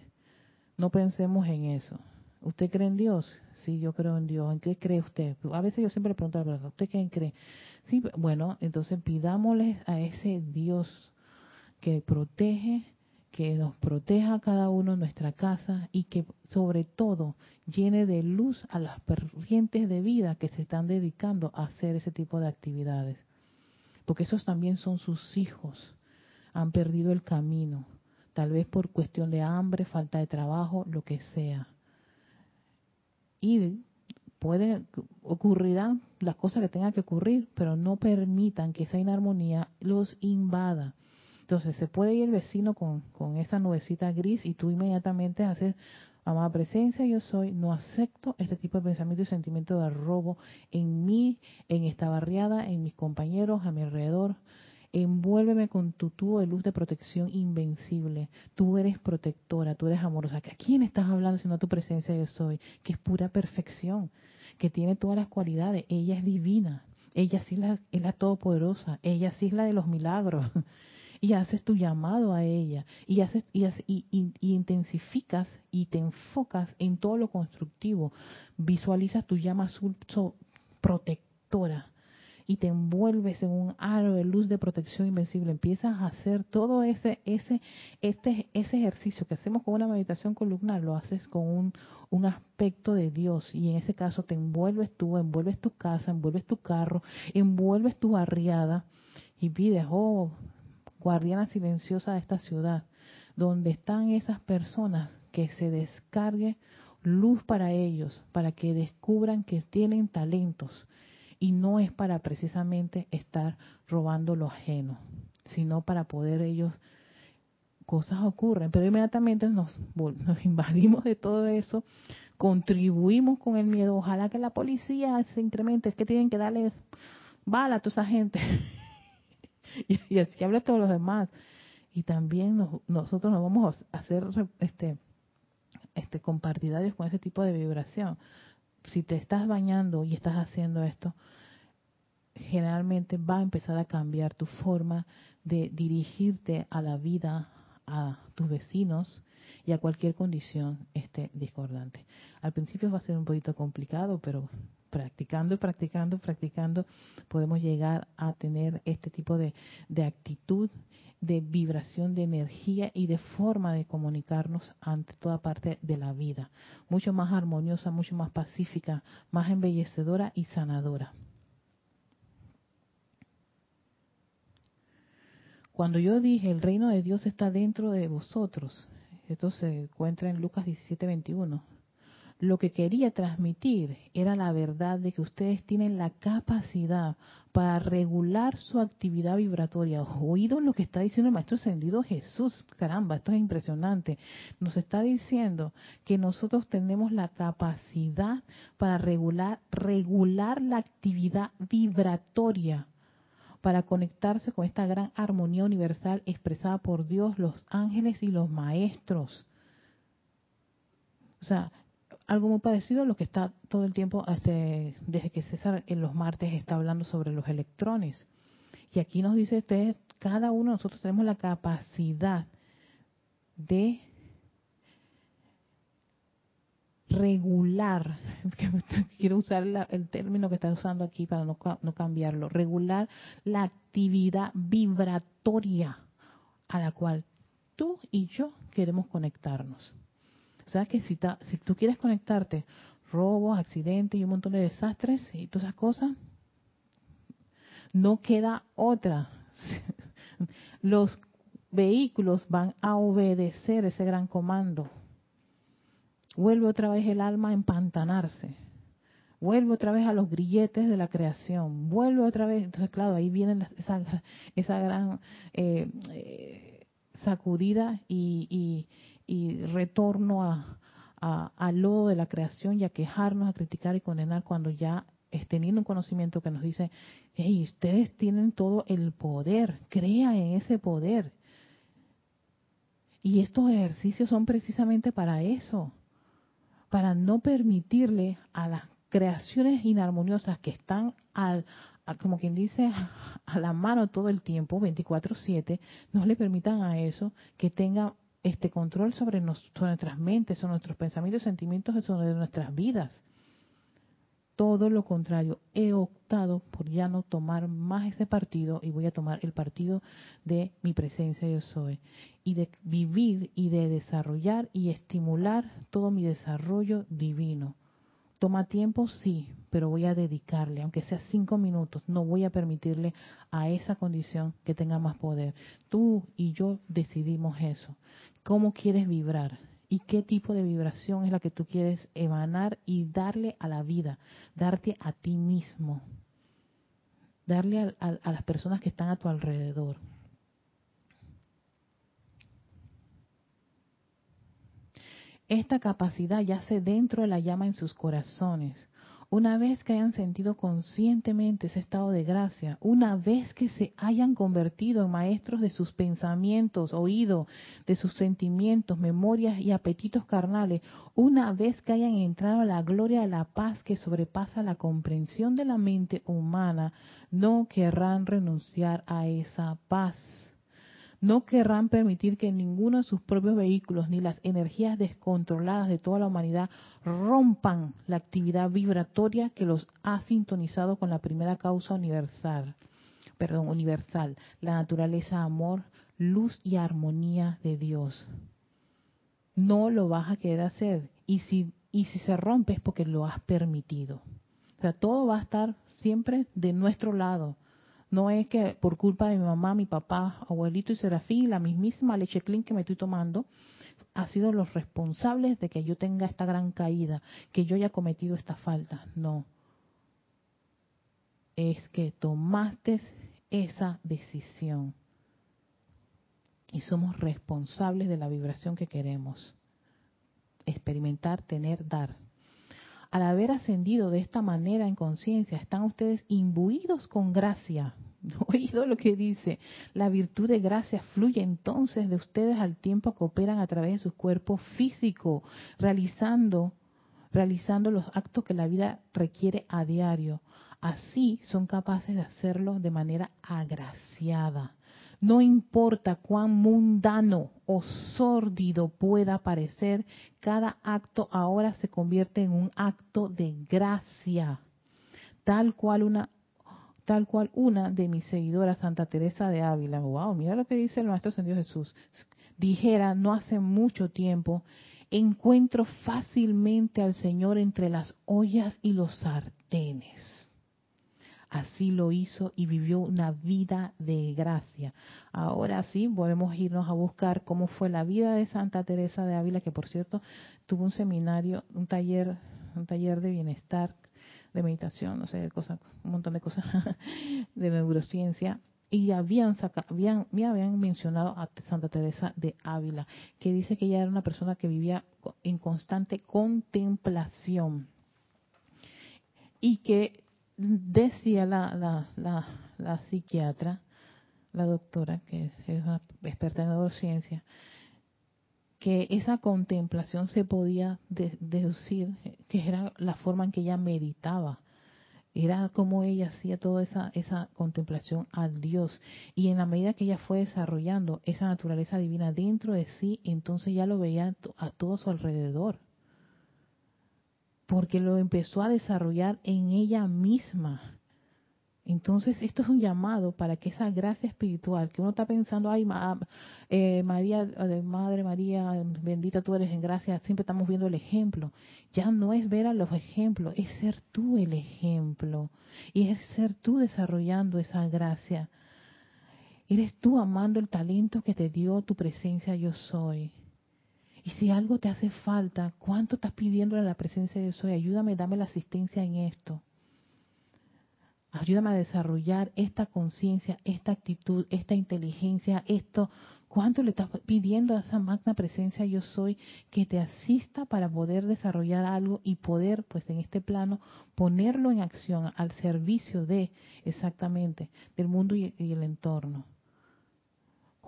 No pensemos en eso. ¿Usted cree en Dios? Sí, yo creo en Dios. ¿En qué cree usted? A veces yo siempre le pregunto a ¿usted quién cree? Sí, bueno, entonces pidámosle a ese Dios que protege, que nos proteja cada uno en nuestra casa y que sobre todo llene de luz a las corrientes de vida que se están dedicando a hacer ese tipo de actividades. Porque esos también son sus hijos. Han perdido el camino, tal vez por cuestión de hambre, falta de trabajo, lo que sea. Y puede ocurrirán las cosas que tengan que ocurrir, pero no permitan que esa inarmonía los invada. Entonces se puede ir el vecino con, con esa nubecita gris y tú inmediatamente haces, amada presencia, yo soy, no acepto este tipo de pensamiento y sentimiento de robo en mí, en esta barriada, en mis compañeros, a mi alrededor. Envuélveme con tu tubo de luz de protección invencible. Tú eres protectora, tú eres amorosa. ¿A quién estás hablando sino tu presencia yo soy? Que es pura perfección, que tiene todas las cualidades. Ella es divina. Ella sí es la, es la todopoderosa. Ella sí es la de los milagros. [LAUGHS] y haces tu llamado a ella y haces y, y, intensificas y te enfocas en todo lo constructivo visualizas tu llama azul protectora y te envuelves en un aro de luz de protección invencible. Empiezas a hacer todo ese, ese, este, ese ejercicio que hacemos con una meditación columnar, lo haces con un, un aspecto de Dios. Y en ese caso te envuelves tú, envuelves tu casa, envuelves tu carro, envuelves tu barriada y pides, oh, guardiana silenciosa de esta ciudad, donde están esas personas que se descargue luz para ellos, para que descubran que tienen talentos. Y no es para precisamente estar robando lo ajeno, sino para poder ellos cosas ocurren, pero inmediatamente nos, [LAUGHS] nos invadimos de todo eso, contribuimos con el miedo, ojalá que la policía se incremente, es que tienen que darle bala a toda esa gente. [LAUGHS] [LAUGHS] y, así habla todos los demás. Y también nosotros nos vamos a hacer este, este compartidarios con ese tipo de vibración si te estás bañando y estás haciendo esto, generalmente va a empezar a cambiar tu forma de dirigirte a la vida, a tus vecinos y a cualquier condición este discordante. Al principio va a ser un poquito complicado, pero practicando y practicando, practicando, podemos llegar a tener este tipo de, de actitud de vibración de energía y de forma de comunicarnos ante toda parte de la vida. Mucho más armoniosa, mucho más pacífica, más embellecedora y sanadora. Cuando yo dije el reino de Dios está dentro de vosotros, esto se encuentra en Lucas 17:21 lo que quería transmitir era la verdad de que ustedes tienen la capacidad para regular su actividad vibratoria. Oído lo que está diciendo el Maestro Ascendido Jesús. Caramba, esto es impresionante. Nos está diciendo que nosotros tenemos la capacidad para regular, regular la actividad vibratoria para conectarse con esta gran armonía universal expresada por Dios, los ángeles y los maestros. O sea, algo muy parecido a lo que está todo el tiempo este, desde que César en los martes está hablando sobre los electrones. Y aquí nos dice usted, cada uno de nosotros tenemos la capacidad de regular, [LAUGHS] [LAUGHS] quiero usar el término que está usando aquí para no, no cambiarlo, regular la actividad vibratoria a la cual tú y yo queremos conectarnos. ¿Sabes que si, si tú quieres conectarte, robos, accidentes y un montón de desastres y todas esas cosas, no queda otra. [LAUGHS] Los vehículos van a obedecer ese gran comando. Vuelve otra vez el alma a empantanarse. Vuelve otra vez a los grilletes de la creación. Vuelve otra vez. Entonces, claro, ahí viene esa, esa gran eh, eh, sacudida y retorno a, al lodo de la creación y a quejarnos, a criticar y condenar cuando ya es teniendo un conocimiento que nos dice, hey, ustedes tienen todo el poder, crea en ese poder. Y estos ejercicios son precisamente para eso, para no permitirle a las creaciones inarmoniosas que están al, como quien dice, [LAUGHS] a la mano todo el tiempo, 24/7, no le permitan a eso que tenga este control sobre, nuestras mentes, sobre nuestros pensamientos, sentimientos, sobre nuestras vidas. Todo lo contrario, he optado por ya no tomar más ese partido y voy a tomar el partido de mi presencia yo soy y de vivir y de desarrollar y estimular todo mi desarrollo divino. Toma tiempo, sí, pero voy a dedicarle, aunque sea cinco minutos, no voy a permitirle a esa condición que tenga más poder. Tú y yo decidimos eso cómo quieres vibrar y qué tipo de vibración es la que tú quieres emanar y darle a la vida, darte a ti mismo, darle a, las personas que están a tu alrededor. Esta capacidad yace dentro de la llama en sus corazones una vez que hayan sentido conscientemente ese estado de gracia, una vez que se hayan convertido en maestros de sus pensamientos, oído, de sus sentimientos, memorias y apetitos carnales, una vez que hayan entrado a la gloria de la paz que sobrepasa la comprensión de la mente humana, no querrán renunciar a esa paz. No querrán permitir que ninguno de sus propios vehículos ni las energías descontroladas de toda la humanidad rompan la actividad vibratoria que los ha sintonizado con la primera causa universal, perdón, universal, la naturaleza amor, luz y armonía de Dios. No lo vas a querer hacer y si y si se rompe es porque lo has permitido. O sea, todo va a estar siempre de nuestro lado no es que por culpa de mi mamá, mi papá, abuelito y Serafín, la mismísima leche clean que me estoy tomando, ha sido los responsables de que yo tenga esta gran caída, que yo haya cometido esta falta. No. Es que tomaste esa decisión. Y somos responsables de la vibración que queremos. Experimentar, tener, dar al haber ascendido de esta manera en conciencia, están ustedes imbuidos con gracia. [LAUGHS] Oído lo que dice, la virtud de gracia fluye entonces de ustedes al tiempo que operan a través de su cuerpo físico, realizando, realizando los actos que la vida requiere a diario. Así son capaces de hacerlo de manera agraciada. No importa cuán mundano o sórdido pueda parecer, cada acto ahora se convierte en un acto de gracia, tal cual una tal cual una de mis seguidoras, Santa Teresa de Ávila, wow, mira lo que dice el Maestro Ascendido Jesús, dijera no hace mucho tiempo, encuentro fácilmente al Señor entre las ollas y los sartenes así lo hizo y vivió una vida de gracia. Ahora sí, podemos irnos a buscar cómo fue la vida de Santa Teresa de Ávila, que por cierto tuvo un seminario, un taller, un taller de bienestar, de meditación, no sé, cosas, un montón de cosas [LAUGHS] de neurociencia. Y habían, me habían mencionado a Santa Teresa de Ávila, que dice que ella era una persona que vivía en constante contemplación y que decía la, la, la, psiquiatra, la doctora, que es una experta en neurociencia, que esa contemplación se podía deducir que era la forma en que ella meditaba. Era como ella hacía toda esa, esa contemplación al Dios. Y en la medida que ella fue desarrollando esa naturaleza divina dentro de sí, entonces ya lo veía a todo su alrededor porque lo empezó a desarrollar en ella misma. Entonces, esto es un llamado para que esa gracia espiritual que uno está pensando, ay, eh, María, Madre María, bendita tú eres en gracia, siempre estamos viendo el ejemplo. Ya no es ver a los ejemplos, es ser tú el ejemplo. Y es ser tú desarrollando esa gracia. Eres tú amando el talento que te dio tu presencia yo soy. Y si algo te hace falta, ¿cuánto estás pidiendo a la presencia de Soy? Ayúdame, dame la asistencia en esto. Ayúdame a desarrollar esta conciencia, esta actitud, esta inteligencia, esto. ¿Cuánto le estás pidiendo a esa magna presencia yo soy que te asista para poder desarrollar algo y poder, pues en este plano, ponerlo en acción al servicio de, exactamente, del mundo y el entorno?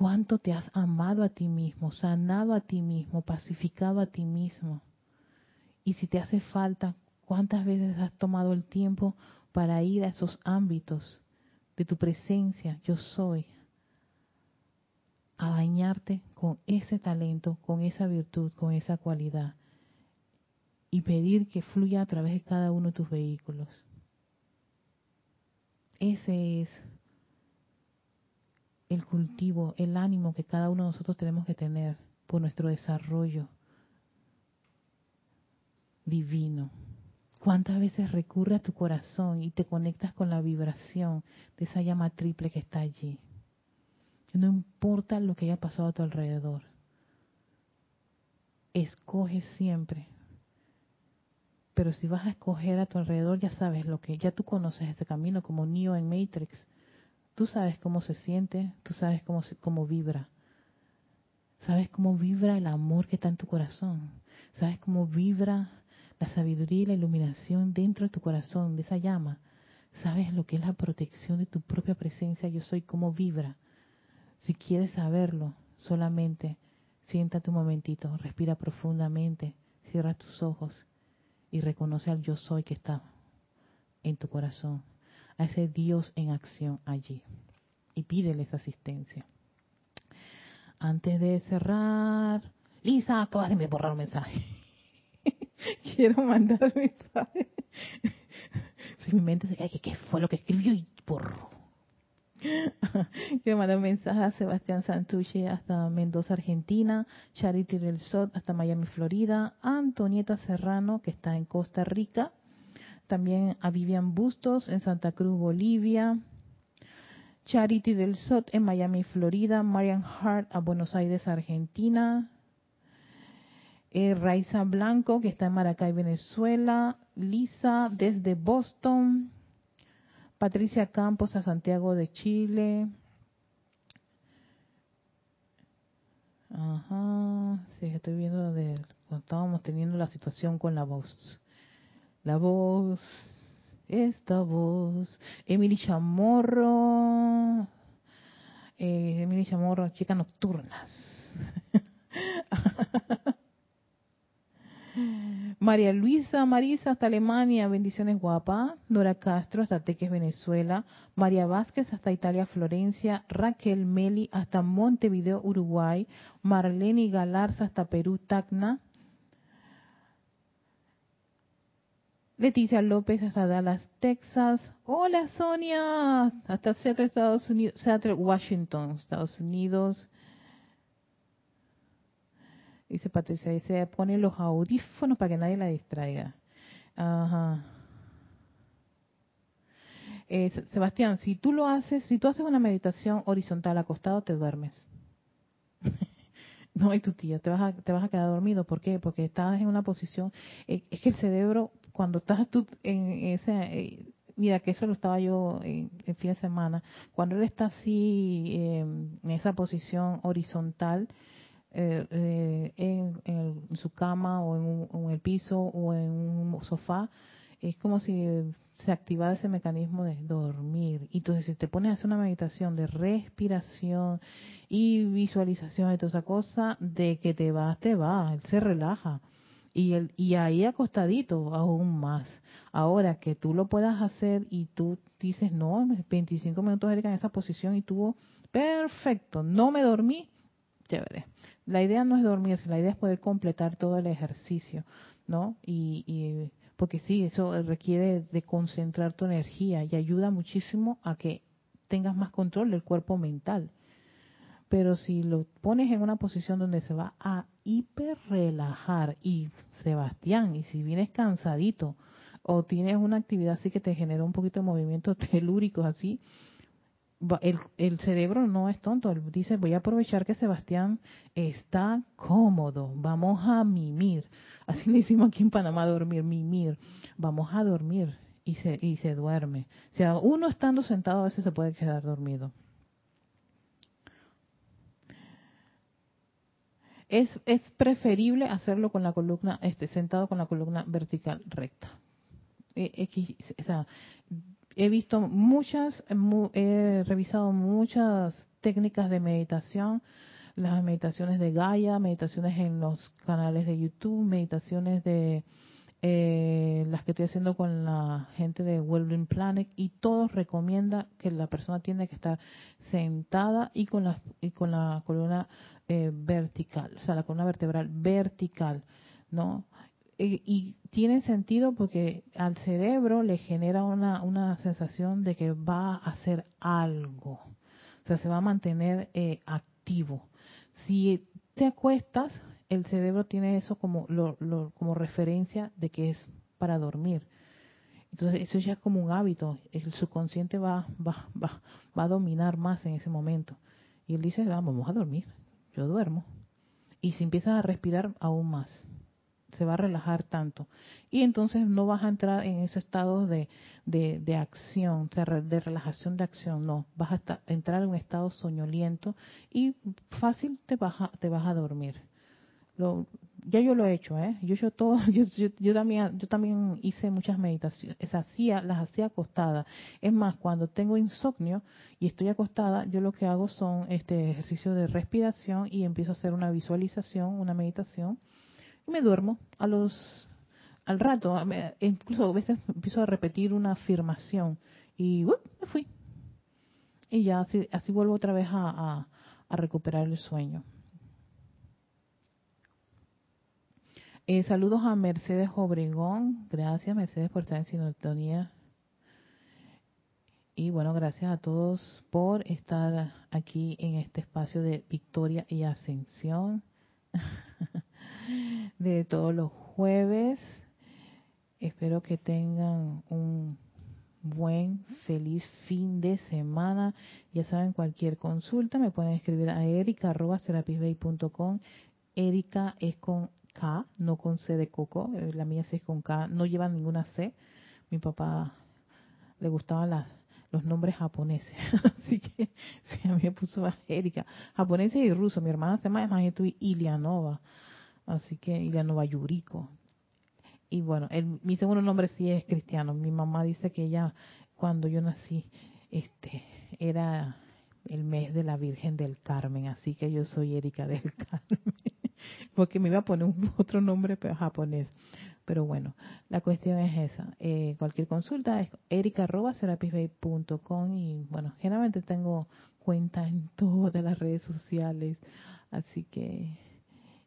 Cuánto te has amado a ti mismo, sanado a ti mismo, pacificado a ti mismo. Y si te hace falta, cuántas veces has tomado el tiempo para ir a esos ámbitos de tu presencia, yo soy, a bañarte con ese talento, con esa virtud, con esa cualidad y pedir que fluya a través de cada uno de tus vehículos. Ese es el cultivo, el ánimo que cada uno de nosotros tenemos que tener por nuestro desarrollo divino. ¿Cuántas veces recurre a tu corazón y te conectas con la vibración de esa llama triple que está allí? No importa lo que haya pasado a tu alrededor. Escoge siempre. Pero si vas a escoger a tu alrededor, ya sabes lo que, ya tú conoces ese camino como Neo en Matrix Tú sabes cómo se siente, tú sabes cómo, cómo vibra. Sabes cómo vibra el amor que está en tu corazón. Sabes cómo vibra la sabiduría y la iluminación dentro de tu corazón, de esa llama. Sabes lo que es la protección de tu propia presencia, yo soy, cómo vibra. Si quieres saberlo, solamente siéntate un momentito, respira profundamente, cierra tus ojos y reconoce al yo soy que está en tu corazón a ese Dios en acción allí y pídele esa asistencia. antes de cerrar, Lisa, acabas de borrar un mensaje. [LAUGHS] Quiero mandar mensaje. si mi mente se cae, ¿qué fue lo que escribió? Y borro. Quiero mandar un mensaje a Sebastián Santucci hasta Mendoza, Argentina, Charity del Sot hasta Miami, Florida, Antonieta Serrano, que está en Costa Rica, también a Vivian Bustos en Santa Cruz, Bolivia, Charity del Sot en Miami, Florida, Marian Hart a Buenos Aires, Argentina, eh, Raiza Blanco, que está en Maracay, Venezuela, Lisa desde Boston, Patricia Campos a Santiago de Chile. Ajá, sí, estoy viendo de cuando estábamos teniendo la situación con la voz. La voz, esta voz. Emily Chamorro. Eh, Emily Chamorro, chicas nocturnas. [LAUGHS] María Luisa Marisa hasta Alemania, bendiciones guapa. Nora Castro hasta Teques, Venezuela. María Vázquez hasta Italia, Florencia. Raquel Meli hasta Montevideo, Uruguay. Marlene Galarza hasta Perú, Tacna. Leticia López hasta Dallas, Texas. Hola Sonia, hasta Seattle, Estados Unidos, Seattle, Washington, Estados Unidos. Dice Patricia, dice, pone los audífonos para que nadie la distraiga. Ajá. Eh, Sebastián, si tú lo haces, si tú haces una meditación horizontal acostado, te duermes. [LAUGHS] no, y tu tía, te vas, a, te vas a quedar dormido. ¿Por qué? Porque estás en una posición, eh, es que el cerebro, cuando estás tú en ese, eh, mira que eso lo estaba yo en, fin de semana, cuando él está así en esa posición horizontal, eh, eh, en, su cama o en, el piso o en un sofá, es como si se activara ese mecanismo de dormir. Y entonces si te pones a hacer una meditación de respiración y visualización de toda esa cosa, de que te vas, te vas, él se relaja. Y, el, y ahí acostadito aún más. Ahora que tú lo puedas hacer y tú dices, no, 25 minutos en esa posición y tuvo, perfecto, no me dormí, chévere. La idea no es dormirse, la idea es poder completar todo el ejercicio, ¿no? Y, porque sí, eso requiere de concentrar tu energía y ayuda muchísimo a que tengas más control del cuerpo mental. Pero si lo pones en una posición donde se va a hiper relajar y Sebastián, y si vienes cansadito o tienes una actividad así que te genera un poquito de movimiento [LAUGHS] telúrico así, el, el, cerebro no es tonto, él dice, voy a aprovechar que Sebastián está cómodo, vamos a mimir. Así [LAUGHS] le decimos aquí en Panamá, dormir, mimir. Vamos a dormir y se, y se duerme. O sea, uno estando sentado a veces se puede quedar dormido. Es, es preferible hacerlo con la columna, este, sentado con la columna vertical recta. E, he visto muchas, he revisado muchas técnicas de meditación, las meditaciones de Gaia, meditaciones en los canales de YouTube, meditaciones de eh, las que estoy haciendo con la gente de Wellbeing Planet y todos recomienda que la persona tiene que estar sentada y con la y con la columna eh, vertical, o sea, la columna vertebral vertical, ¿no? y, tiene sentido porque al cerebro le genera una, una sensación de que va a hacer algo, o sea, se va a mantener eh, activo. Si te acuestas, el cerebro tiene eso como, lo, como referencia de que es para dormir. Entonces eso ya es como un hábito, el subconsciente va, va, va, va a dominar más en ese momento. Y él dice, vamos a dormir, yo duermo. Y si empiezas a respirar, aún más se va a relajar tanto. Y entonces no vas a entrar en ese estado de, de, acción, de relajación de acción, no. Vas a entrar en un estado soñoliento y fácil te vas a, te vas a dormir. Lo, ya yo lo he hecho, ¿eh? Yo, yo, todo, [LAUGHS] yo, yo, también, yo también hice muchas meditaciones, hacía, las hacía acostada. Es más, cuando tengo insomnio y estoy acostada, yo lo que hago son este ejercicio de respiración y empiezo a hacer una visualización, una meditación y me duermo a los al rato, incluso a veces empiezo a repetir una afirmación y me fui. Y ya así, así vuelvo otra vez a, a, recuperar el sueño. Eh, saludos a Mercedes Obregón. Gracias, Mercedes, por estar en sintonía. Y bueno, gracias a todos por estar aquí en este espacio de victoria y ascensión [LAUGHS] de todos los jueves. Espero que tengan un buen, feliz fin de semana. Ya saben, cualquier consulta me pueden escribir a erica.com. Erika es con K, no con C de coco. Eh, la mía sí es con K, no lleva ninguna C. Mi papá le gustaban los nombres japoneses. [LAUGHS] Así que sí, a mí me puso Erika. Japonesa y ruso. Mi hermana se llama y Ilianova. Así que Ilianova Yuriko y bueno, mi segundo nombre sí es cristiano. Mi mamá dice que ella, cuando yo nací, este, era el mes de la Virgen del Carmen, así que yo soy Erika del [LAUGHS] Carmen, porque me iba a poner un, [LAUGHS] otro nombre japonés. Pero bueno, la cuestión es esa. Eh, cualquier consulta es erica.com y bueno, generalmente tengo cuenta en todas las redes sociales, así que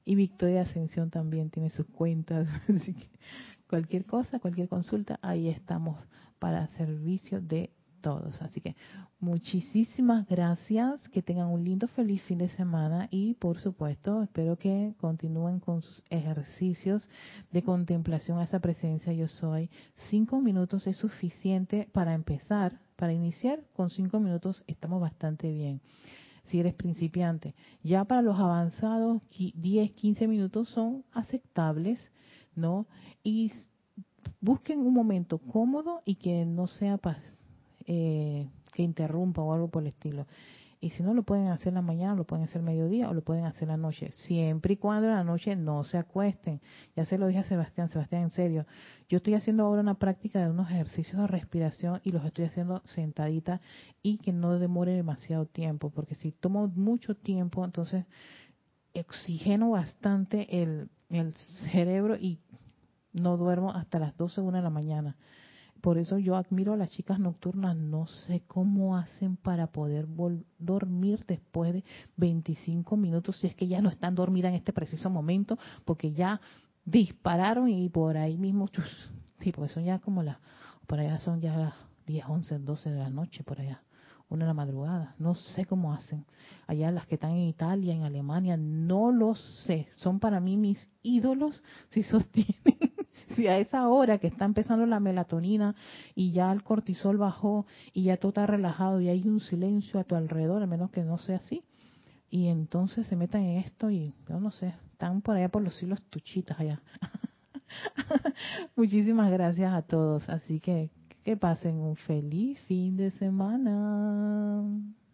y Victoria Ascensión también tiene sus cuentas. [LAUGHS] Así que cualquier cosa, cualquier consulta, ahí estamos para servicio de todos. Así que muchísimas gracias, que tengan un lindo, feliz fin de semana y por supuesto espero que continúen con sus ejercicios de contemplación a esa presencia yo soy. Cinco minutos es suficiente para empezar, para iniciar con cinco minutos estamos bastante bien si eres principiante. Ya para los avanzados, 10, 15 minutos son aceptables, ¿no? Y busquen un momento cómodo y que no sea eh, que interrumpa o algo por el estilo. Y si no lo pueden hacer en la mañana, lo pueden hacer mediodía o lo pueden hacer la noche, siempre y cuando en la noche no se acuesten. Ya se lo dije a Sebastián, Sebastián, en serio. Yo estoy haciendo ahora una práctica de unos ejercicios de respiración y los estoy haciendo sentadita y que no demore demasiado tiempo, porque si tomo mucho tiempo, entonces oxigeno bastante el, el cerebro y no duermo hasta las 12, una de la mañana. Por eso yo admiro a las chicas nocturnas, no sé cómo hacen para poder dormir después de 25 minutos, si es que ya no están dormidas en este preciso momento, porque ya dispararon y por ahí mismo, tipo, son ya como las, por allá son ya las 10, 11, 12 de la noche, por allá, una de la madrugada, no sé cómo hacen. Allá las que están en Italia, en Alemania, no lo sé, son para mí mis ídolos si sostienen si a esa hora que está empezando la melatonina y ya el cortisol bajó y ya todo está relajado y hay un silencio a tu alrededor, al menos que no sea así, y entonces se metan en esto y yo no sé, están por allá por los hilos tuchitas allá. [LAUGHS] Muchísimas gracias a todos, así que que pasen un feliz fin de semana.